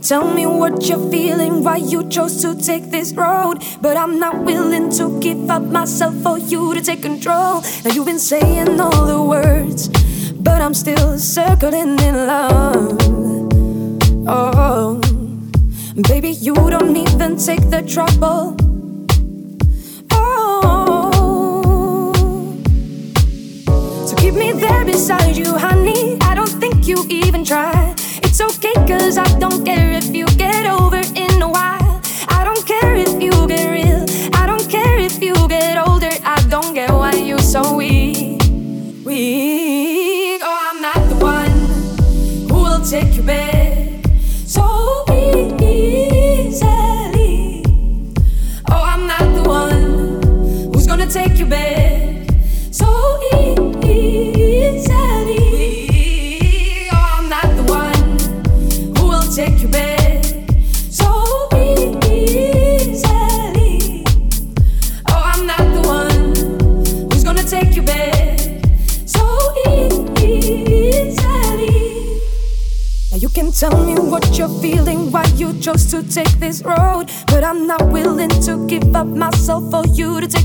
tell me what you're feeling, why you chose to take this road. But I'm not willing to give up myself for you to take control. Now you've been saying all the words, but I'm still circling in love. Oh, baby, you don't even take the trouble up myself for you to take.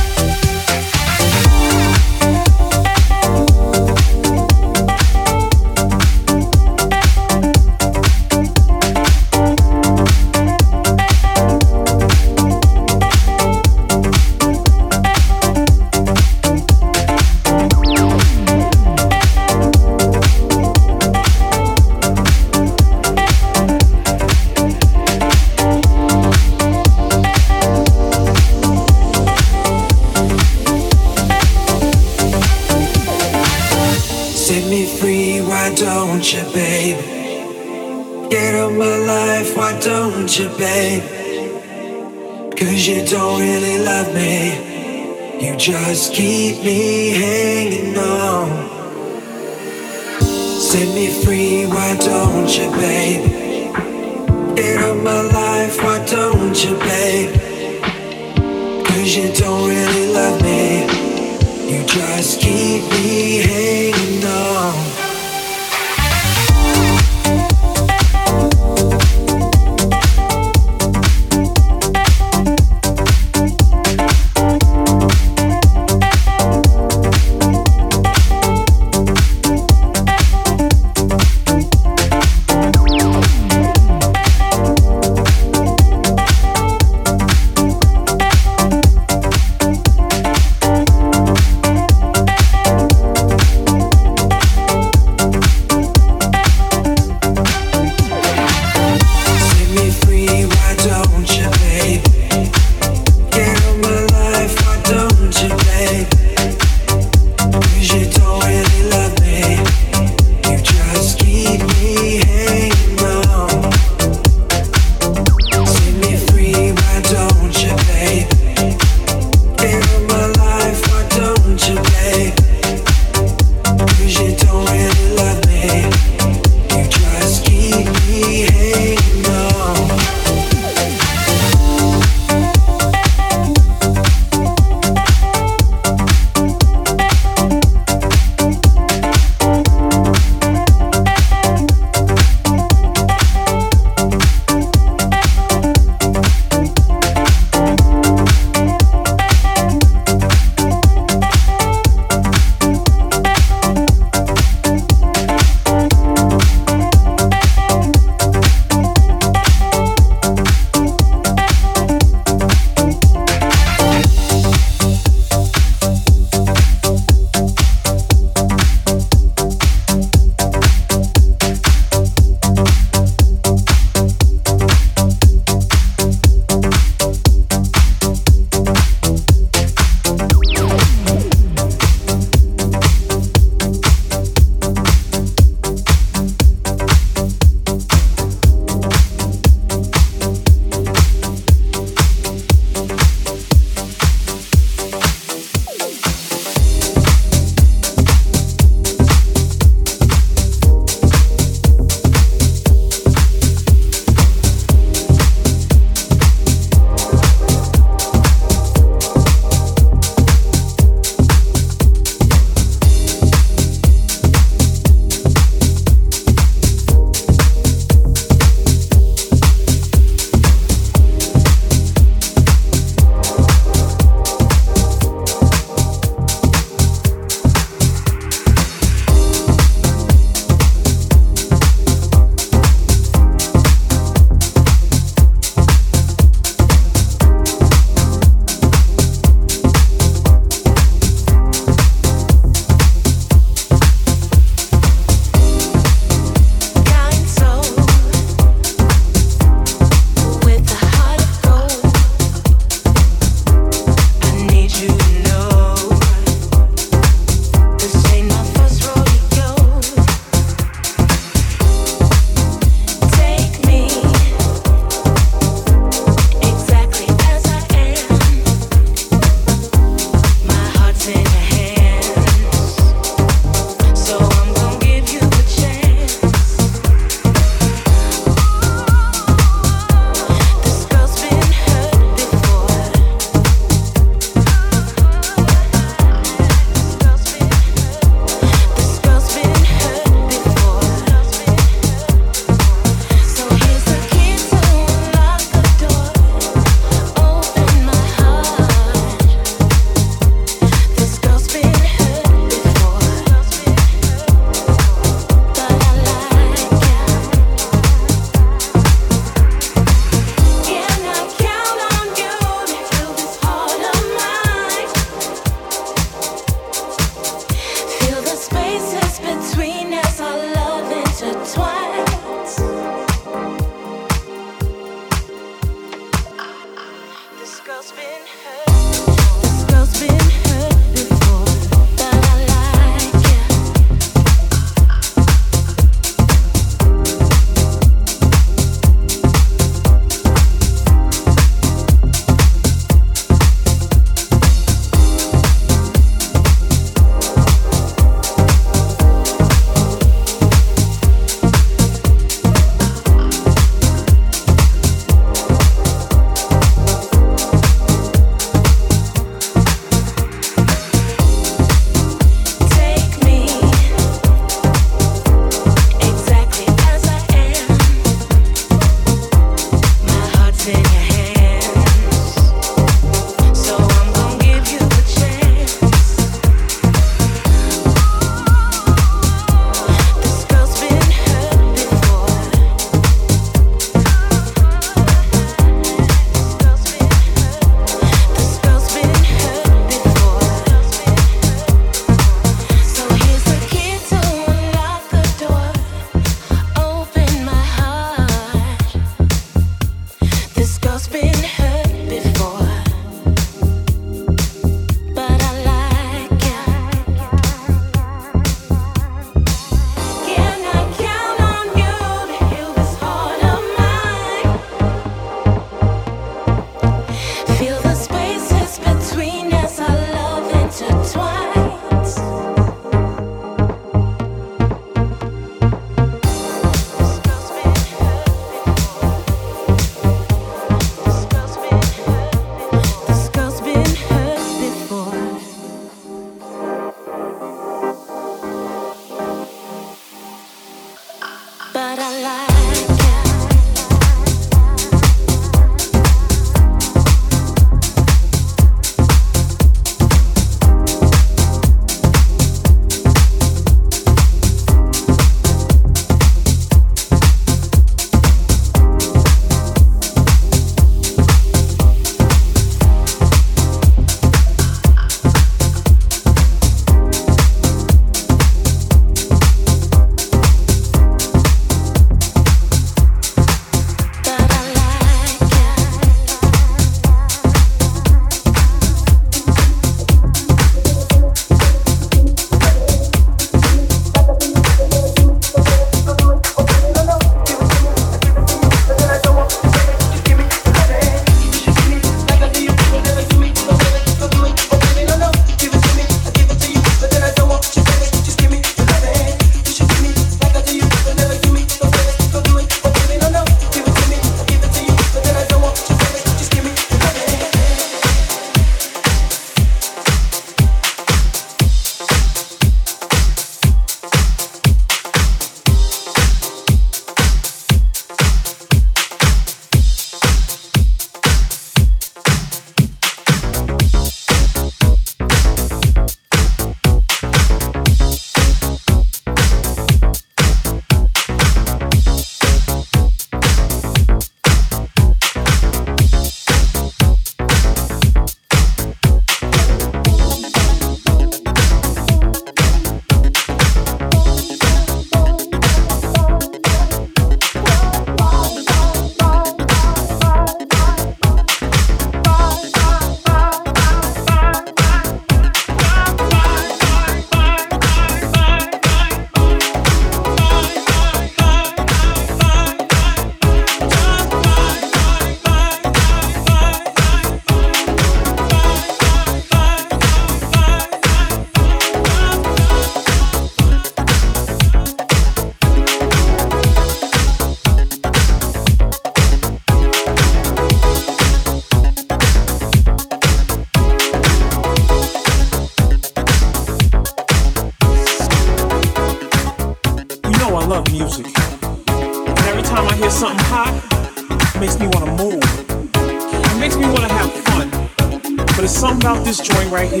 joint right here.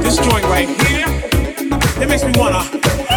This joint right here, it makes me wanna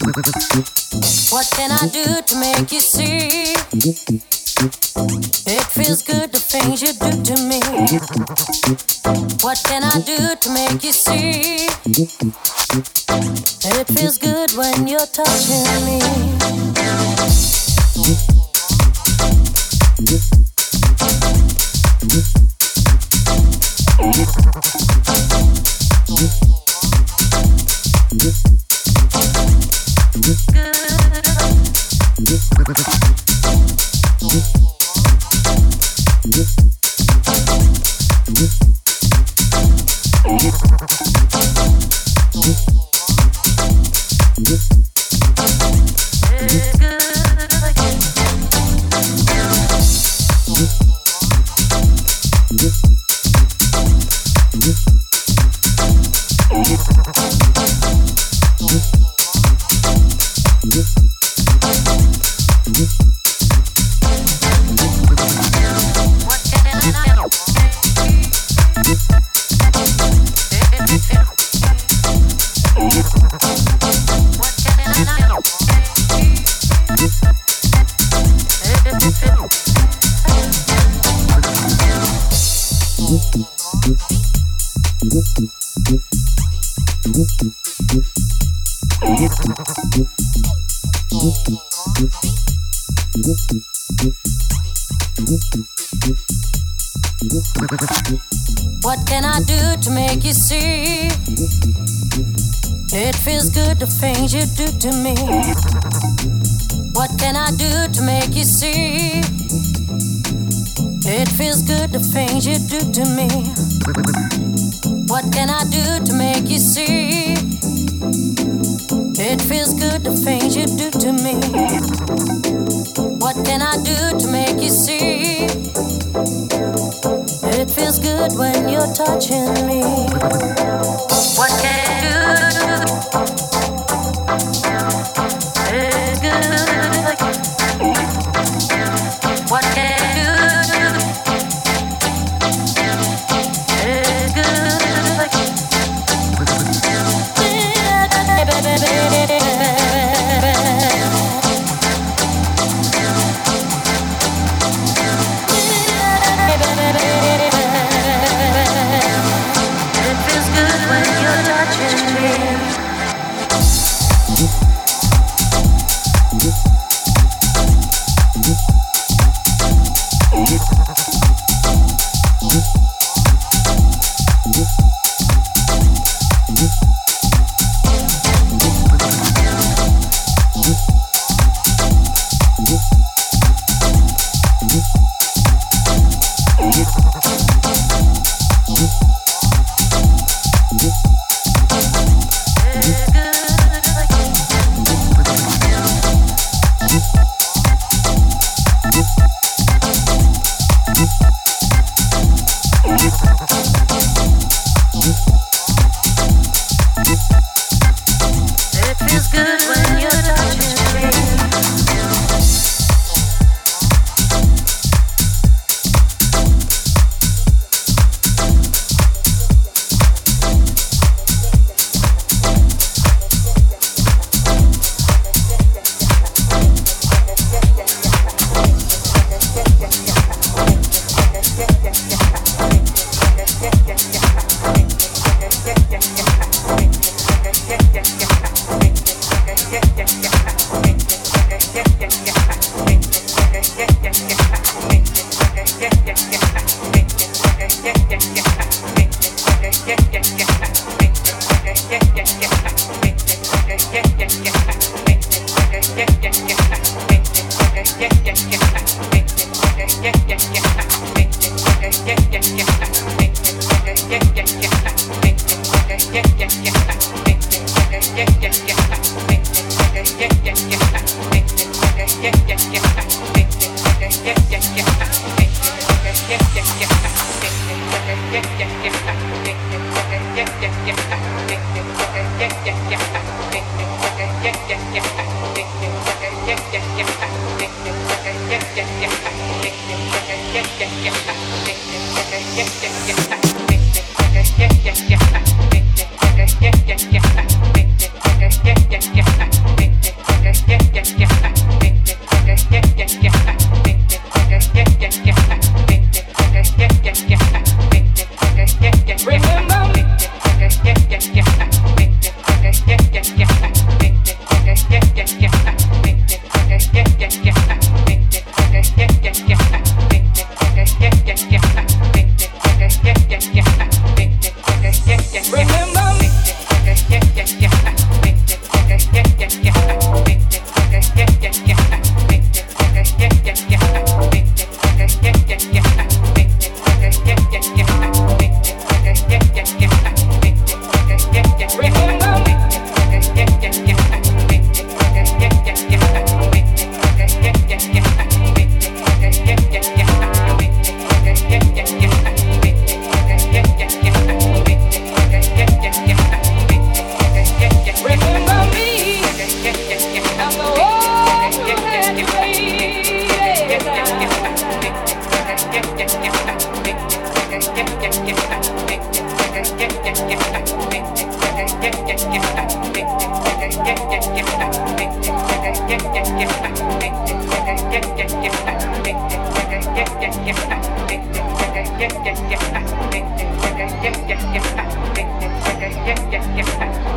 What can I do to make you see? It feels good the things you do to me. What can I do to make you see? It feels good when you're touching me. What can I do to make you see? It feels good the things you do to me. What can I do to make you see? It feels good the things you do to me. What can I do to make you see? It feels good the things you do to me. What can I do to make you see? It feels good when you're touching me. What can I do? Yeah.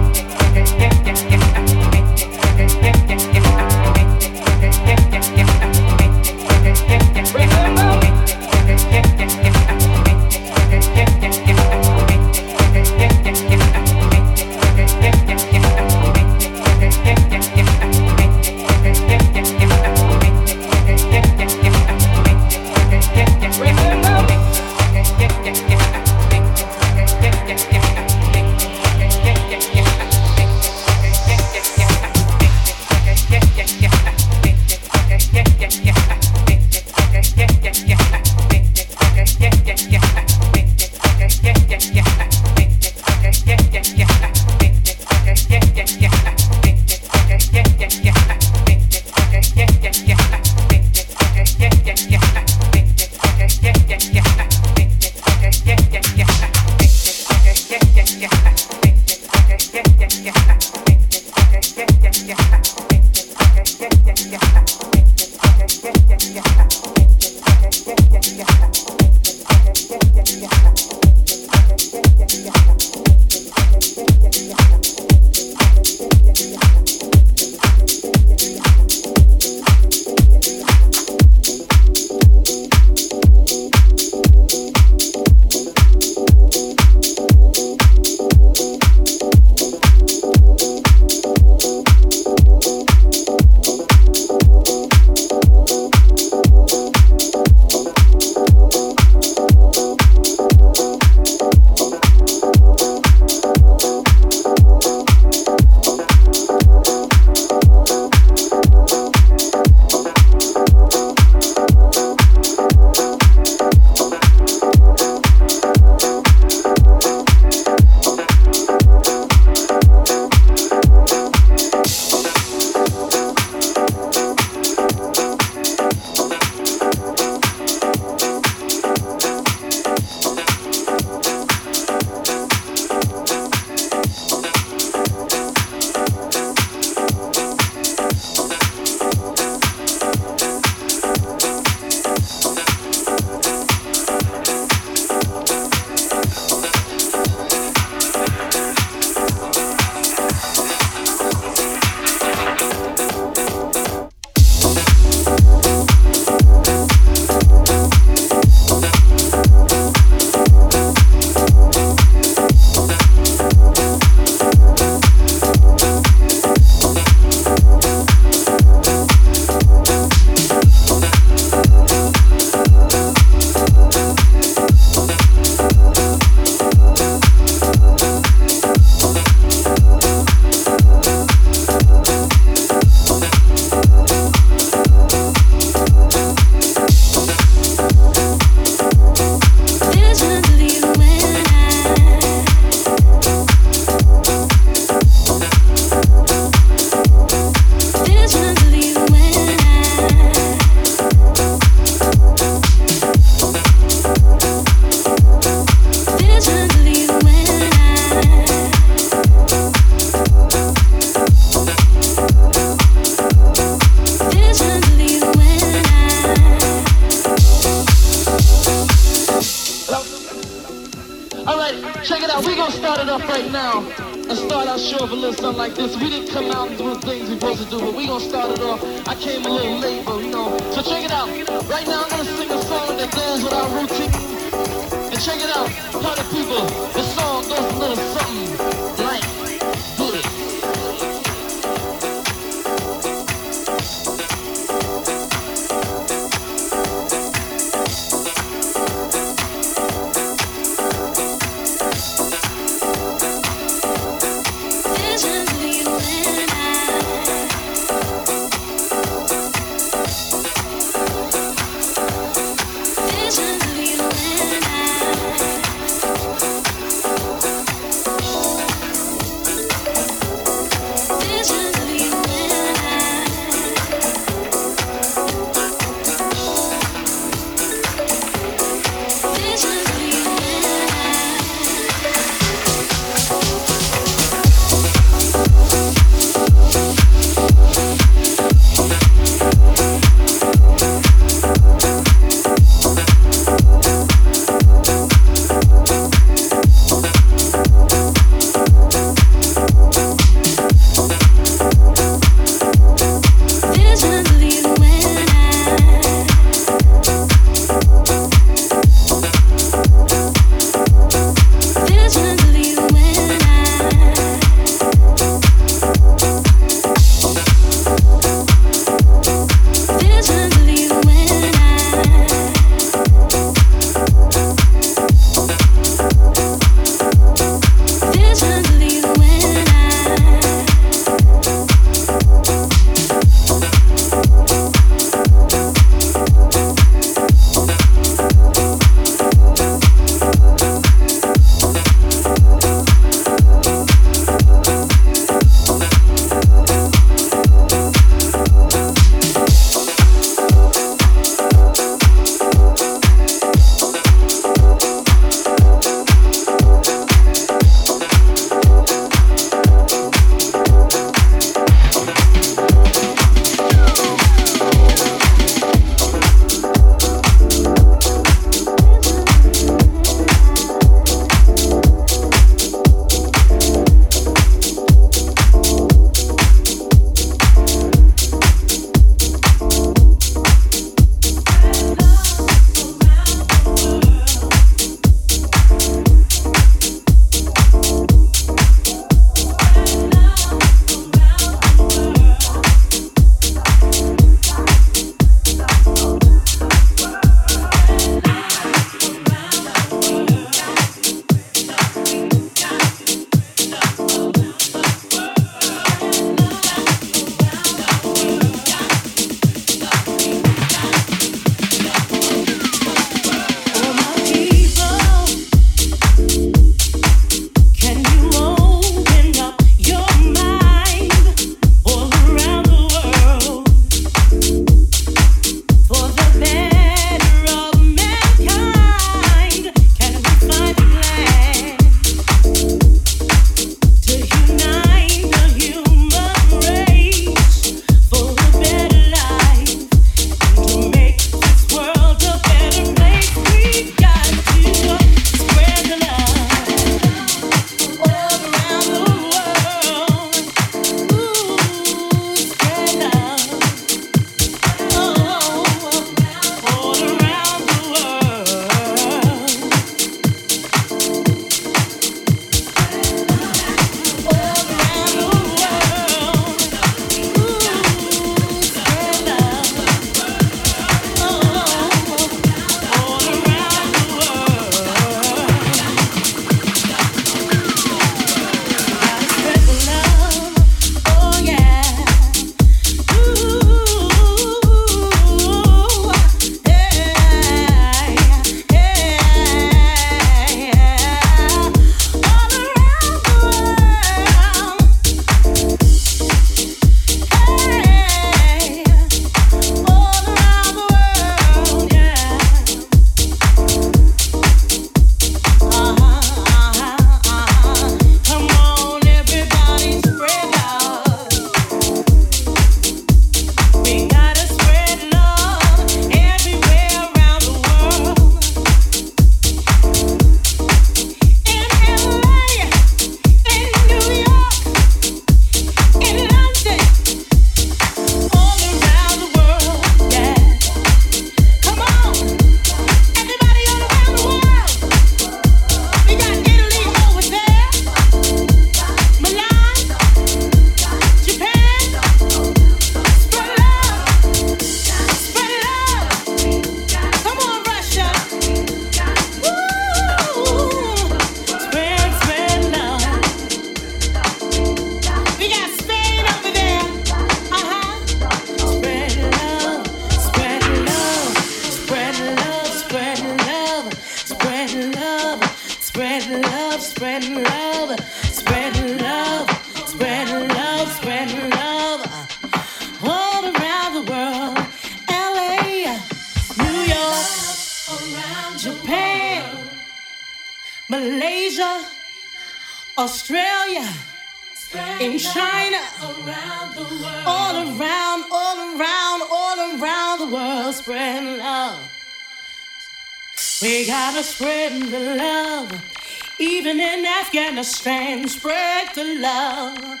Love.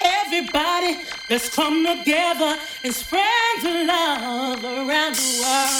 Everybody, let's come together and spread the love around the world.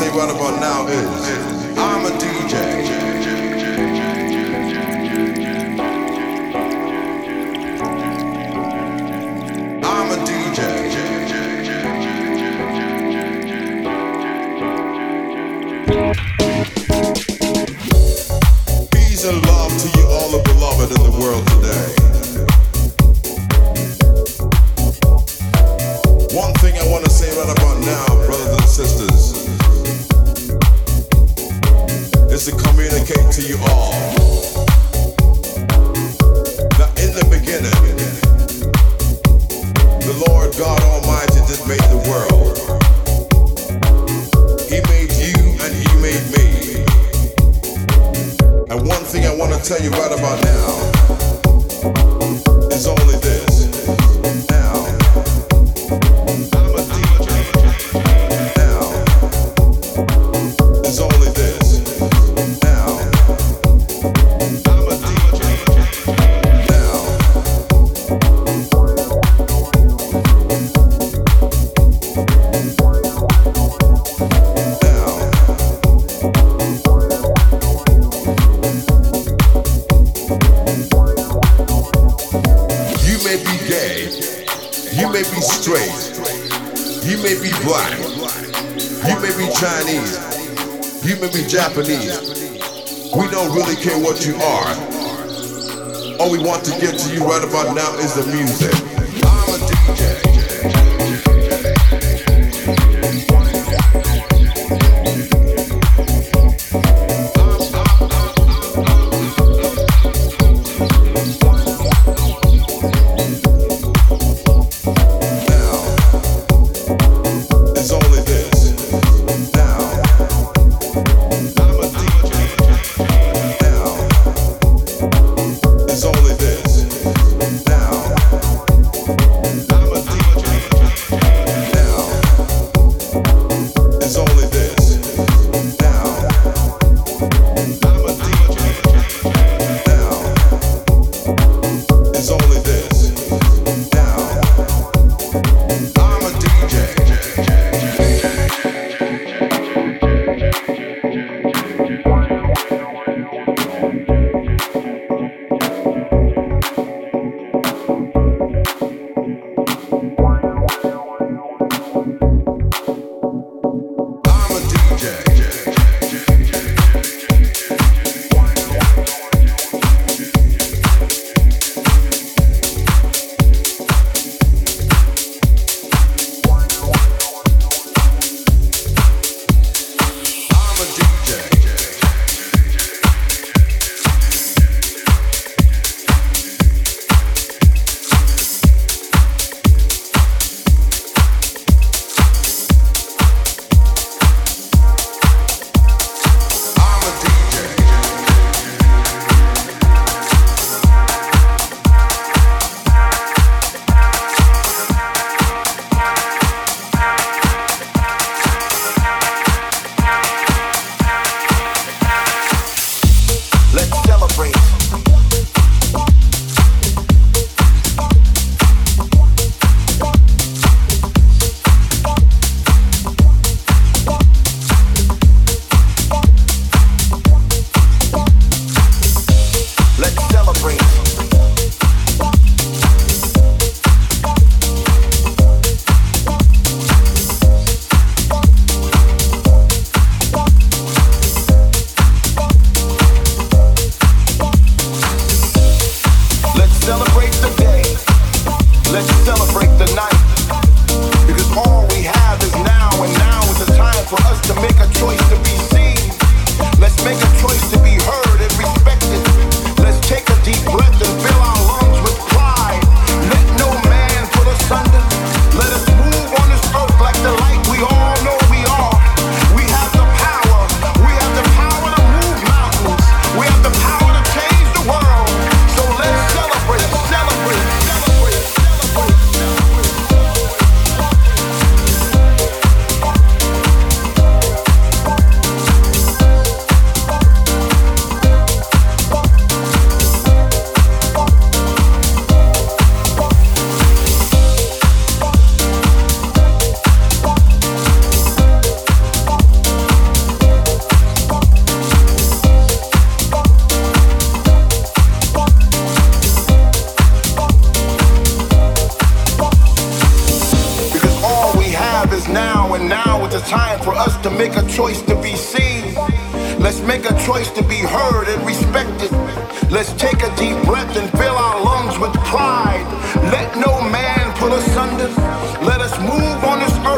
say right about now. One on in a